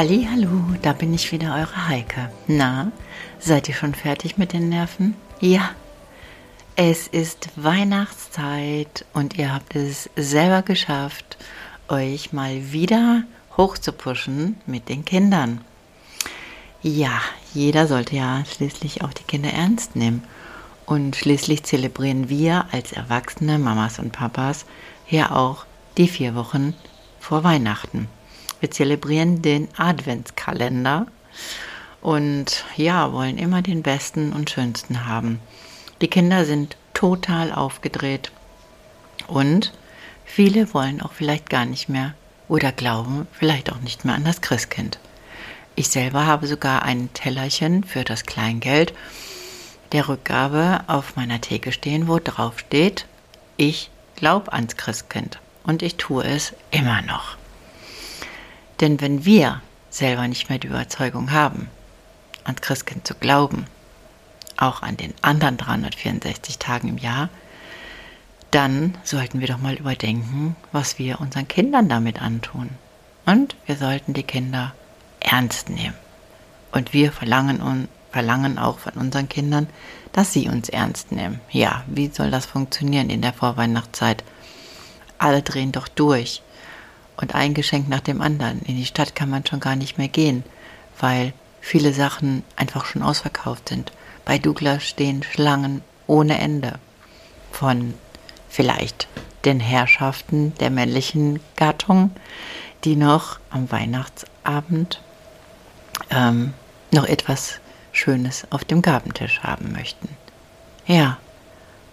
Hallo, da bin ich wieder, eure Heike. Na, seid ihr schon fertig mit den Nerven? Ja. Es ist Weihnachtszeit und ihr habt es selber geschafft, euch mal wieder hochzupuschen mit den Kindern. Ja, jeder sollte ja schließlich auch die Kinder ernst nehmen. Und schließlich zelebrieren wir als erwachsene Mamas und Papas ja auch die vier Wochen vor Weihnachten. Wir zelebrieren den Adventskalender und ja, wollen immer den besten und schönsten haben. Die Kinder sind total aufgedreht und viele wollen auch vielleicht gar nicht mehr oder glauben vielleicht auch nicht mehr an das Christkind. Ich selber habe sogar ein Tellerchen für das Kleingeld der Rückgabe auf meiner Theke stehen, wo drauf steht, ich glaube ans Christkind und ich tue es immer noch. Denn wenn wir selber nicht mehr die Überzeugung haben, ans Christkind zu glauben, auch an den anderen 364 Tagen im Jahr, dann sollten wir doch mal überdenken, was wir unseren Kindern damit antun. Und wir sollten die Kinder ernst nehmen. Und wir verlangen, un, verlangen auch von unseren Kindern, dass sie uns ernst nehmen. Ja, wie soll das funktionieren in der Vorweihnachtszeit? Alle drehen doch durch und ein Geschenk nach dem anderen. In die Stadt kann man schon gar nicht mehr gehen, weil viele Sachen einfach schon ausverkauft sind. Bei Douglas stehen Schlangen ohne Ende von vielleicht den Herrschaften der männlichen Gattung, die noch am Weihnachtsabend ähm, noch etwas Schönes auf dem Gabentisch haben möchten. Ja,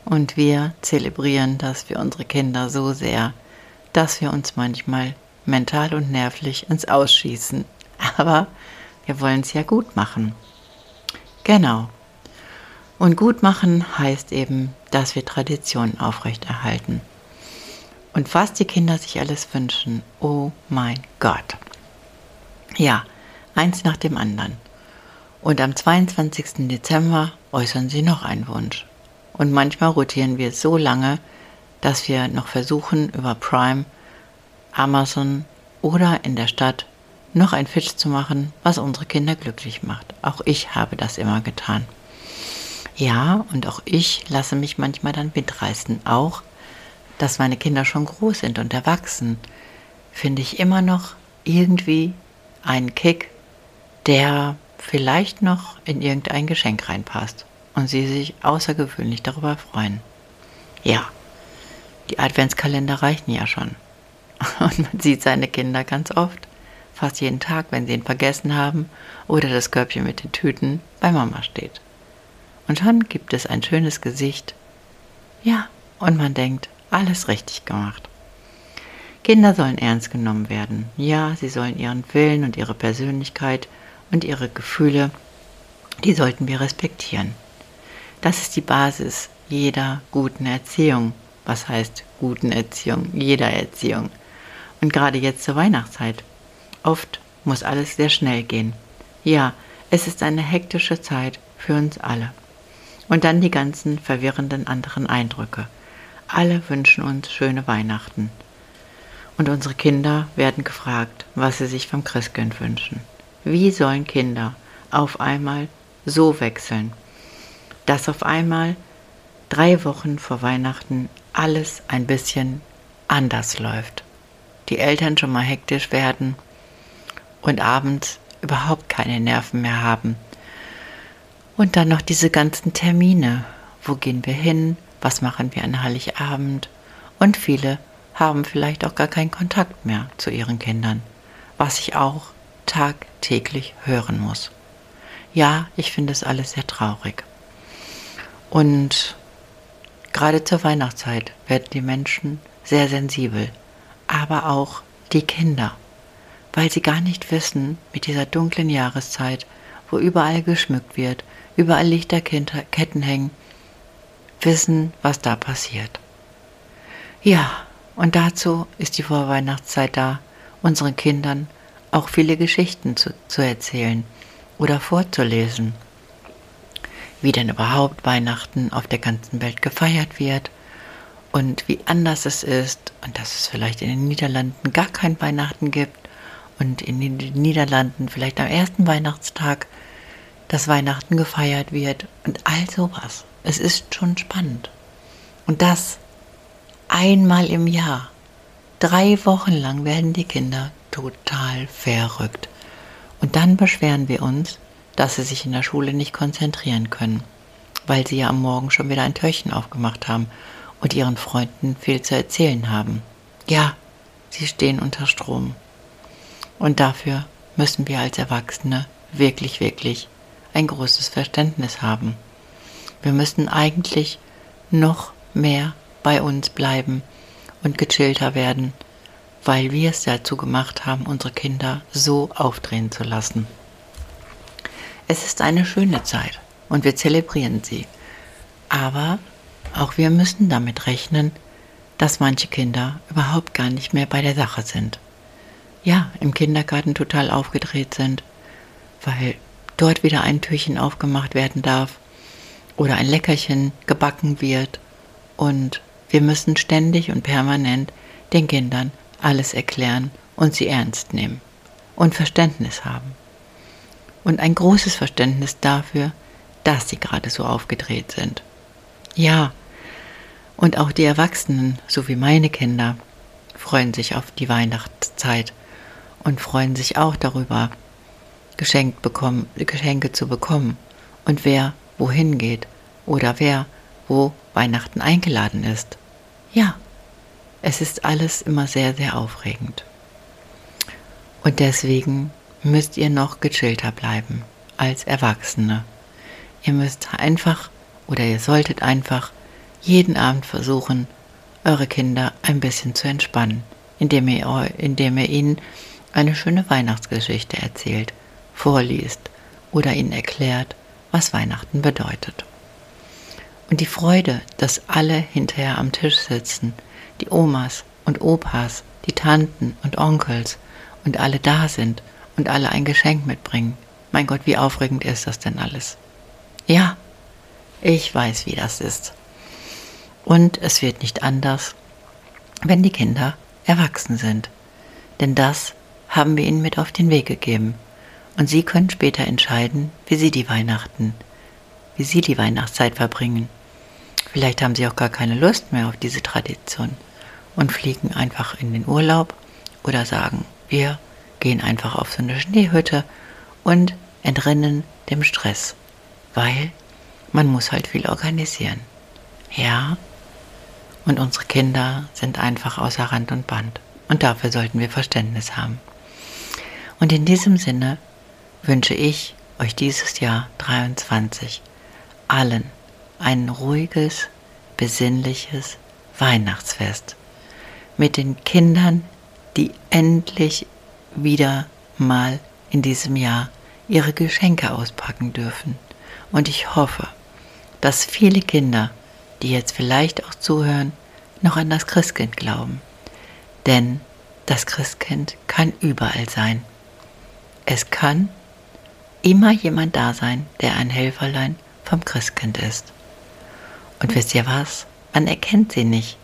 und wir zelebrieren das für unsere Kinder so sehr, dass wir uns manchmal mental und nervlich ins Ausschießen. Aber wir wollen es ja gut machen. Genau. Und gut machen heißt eben, dass wir Traditionen aufrechterhalten. Und was die Kinder sich alles wünschen, oh mein Gott. Ja, eins nach dem anderen. Und am 22. Dezember äußern sie noch einen Wunsch. Und manchmal rotieren wir so lange, dass wir noch versuchen, über Prime, Amazon oder in der Stadt noch ein Fisch zu machen, was unsere Kinder glücklich macht. Auch ich habe das immer getan. Ja, und auch ich lasse mich manchmal dann mitreißen. Auch, dass meine Kinder schon groß sind und erwachsen, finde ich immer noch irgendwie einen Kick, der vielleicht noch in irgendein Geschenk reinpasst und sie sich außergewöhnlich darüber freuen. Ja, die Adventskalender reichen ja schon. Und man sieht seine Kinder ganz oft, fast jeden Tag, wenn sie ihn vergessen haben oder das Körbchen mit den Tüten bei Mama steht. Und schon gibt es ein schönes Gesicht. Ja, und man denkt, alles richtig gemacht. Kinder sollen ernst genommen werden. Ja, sie sollen ihren Willen und ihre Persönlichkeit und ihre Gefühle, die sollten wir respektieren. Das ist die Basis jeder guten Erziehung. Was heißt guten Erziehung? Jeder Erziehung. Und gerade jetzt zur Weihnachtszeit. Oft muss alles sehr schnell gehen. Ja, es ist eine hektische Zeit für uns alle. Und dann die ganzen verwirrenden anderen Eindrücke. Alle wünschen uns schöne Weihnachten. Und unsere Kinder werden gefragt, was sie sich vom Christkind wünschen. Wie sollen Kinder auf einmal so wechseln, dass auf einmal drei Wochen vor Weihnachten alles ein bisschen anders läuft? Die Eltern schon mal hektisch werden und abends überhaupt keine Nerven mehr haben. Und dann noch diese ganzen Termine. Wo gehen wir hin? Was machen wir an Heiligabend? Und viele haben vielleicht auch gar keinen Kontakt mehr zu ihren Kindern, was ich auch tagtäglich hören muss. Ja, ich finde es alles sehr traurig. Und gerade zur Weihnachtszeit werden die Menschen sehr sensibel aber auch die Kinder, weil sie gar nicht wissen, mit dieser dunklen Jahreszeit, wo überall geschmückt wird, überall Lichterketten hängen, wissen, was da passiert. Ja, und dazu ist die Vorweihnachtszeit da, unseren Kindern auch viele Geschichten zu, zu erzählen oder vorzulesen. Wie denn überhaupt Weihnachten auf der ganzen Welt gefeiert wird und wie anders es ist und dass es vielleicht in den Niederlanden gar kein Weihnachten gibt und in den Niederlanden vielleicht am ersten Weihnachtstag das Weihnachten gefeiert wird und all sowas. Es ist schon spannend. Und das einmal im Jahr. Drei Wochen lang werden die Kinder total verrückt. Und dann beschweren wir uns, dass sie sich in der Schule nicht konzentrieren können, weil sie ja am Morgen schon wieder ein Türchen aufgemacht haben und ihren Freunden viel zu erzählen haben. Ja, sie stehen unter Strom. Und dafür müssen wir als Erwachsene wirklich, wirklich ein großes Verständnis haben. Wir müssen eigentlich noch mehr bei uns bleiben und gechillter werden, weil wir es dazu gemacht haben, unsere Kinder so aufdrehen zu lassen. Es ist eine schöne Zeit und wir zelebrieren sie. Aber auch wir müssen damit rechnen, dass manche Kinder überhaupt gar nicht mehr bei der Sache sind. Ja, im Kindergarten total aufgedreht sind, weil dort wieder ein Türchen aufgemacht werden darf oder ein Leckerchen gebacken wird und wir müssen ständig und permanent den Kindern alles erklären und sie ernst nehmen und Verständnis haben. Und ein großes Verständnis dafür, dass sie gerade so aufgedreht sind. Ja, und auch die Erwachsenen, so wie meine Kinder, freuen sich auf die Weihnachtszeit und freuen sich auch darüber, geschenkt bekommen, Geschenke zu bekommen und wer wohin geht oder wer wo Weihnachten eingeladen ist. Ja, es ist alles immer sehr, sehr aufregend. Und deswegen müsst ihr noch gechillter bleiben als Erwachsene. Ihr müsst einfach oder ihr solltet einfach jeden Abend versuchen, eure Kinder ein bisschen zu entspannen, indem ihr, indem ihr ihnen eine schöne Weihnachtsgeschichte erzählt, vorliest oder ihnen erklärt, was Weihnachten bedeutet. Und die Freude, dass alle hinterher am Tisch sitzen, die Omas und Opas, die Tanten und Onkels und alle da sind und alle ein Geschenk mitbringen. Mein Gott, wie aufregend ist das denn alles? Ja, ich weiß, wie das ist. Und es wird nicht anders, wenn die Kinder erwachsen sind. Denn das haben wir ihnen mit auf den Weg gegeben. Und sie können später entscheiden, wie sie die Weihnachten, wie sie die Weihnachtszeit verbringen. Vielleicht haben sie auch gar keine Lust mehr auf diese Tradition und fliegen einfach in den Urlaub oder sagen, wir gehen einfach auf so eine Schneehütte und entrinnen dem Stress, weil man muss halt viel organisieren. Ja, und unsere Kinder sind einfach außer Rand und Band und dafür sollten wir Verständnis haben. Und in diesem Sinne wünsche ich euch dieses Jahr 23 allen ein ruhiges, besinnliches Weihnachtsfest mit den Kindern, die endlich wieder mal in diesem Jahr ihre Geschenke auspacken dürfen. Und ich hoffe, dass viele Kinder, die jetzt vielleicht auch zuhören, noch an das Christkind glauben. Denn das Christkind kann überall sein. Es kann immer jemand da sein, der ein Helferlein vom Christkind ist. Und wisst ihr was? Man erkennt sie nicht.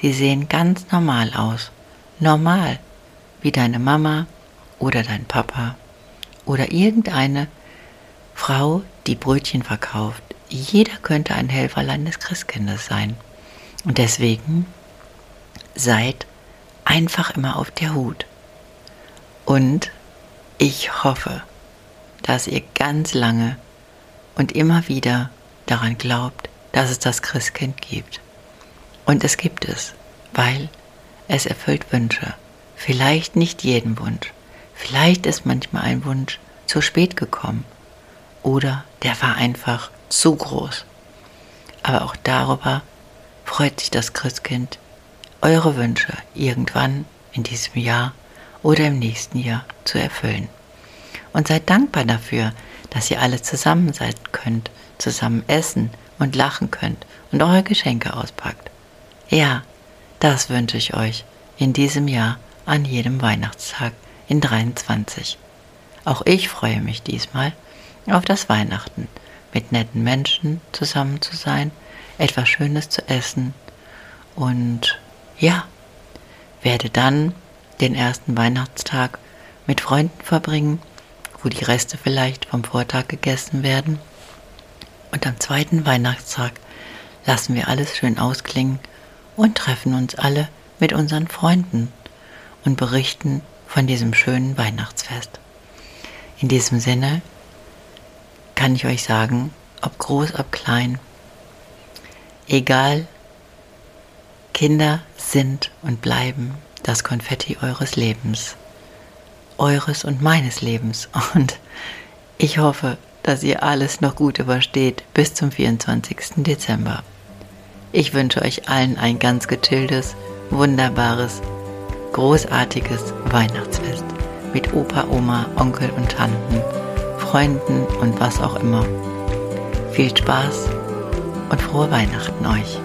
Sie sehen ganz normal aus. Normal. Wie deine Mama oder dein Papa oder irgendeine Frau, die Brötchen verkauft. Jeder könnte ein Helferlein des Christkindes sein. Und deswegen seid einfach immer auf der Hut. Und ich hoffe, dass ihr ganz lange und immer wieder daran glaubt, dass es das Christkind gibt. Und es gibt es, weil es erfüllt Wünsche. Vielleicht nicht jeden Wunsch. Vielleicht ist manchmal ein Wunsch zu spät gekommen. Oder der war einfach zu groß. Aber auch darüber freut sich das Christkind, eure Wünsche irgendwann in diesem Jahr oder im nächsten Jahr zu erfüllen. Und seid dankbar dafür, dass ihr alle zusammen sein könnt, zusammen essen und lachen könnt und eure Geschenke auspackt. Ja, das wünsche ich euch in diesem Jahr an jedem Weihnachtstag in 23. Auch ich freue mich diesmal auf das Weihnachten, mit netten Menschen zusammen zu sein, etwas Schönes zu essen und ja, werde dann den ersten Weihnachtstag mit Freunden verbringen, wo die Reste vielleicht vom Vortag gegessen werden. Und am zweiten Weihnachtstag lassen wir alles schön ausklingen und treffen uns alle mit unseren Freunden und berichten von diesem schönen Weihnachtsfest. In diesem Sinne kann ich euch sagen, ob groß, ob klein, egal, Kinder sind und bleiben das Konfetti eures Lebens, eures und meines Lebens. Und ich hoffe, dass ihr alles noch gut übersteht bis zum 24. Dezember. Ich wünsche euch allen ein ganz gechilltes, wunderbares, großartiges Weihnachtsfest mit Opa, Oma, Onkel und Tanten, Freunden und was auch immer. Viel Spaß und frohe Weihnachten euch.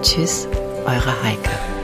Tschüss, eure Heike.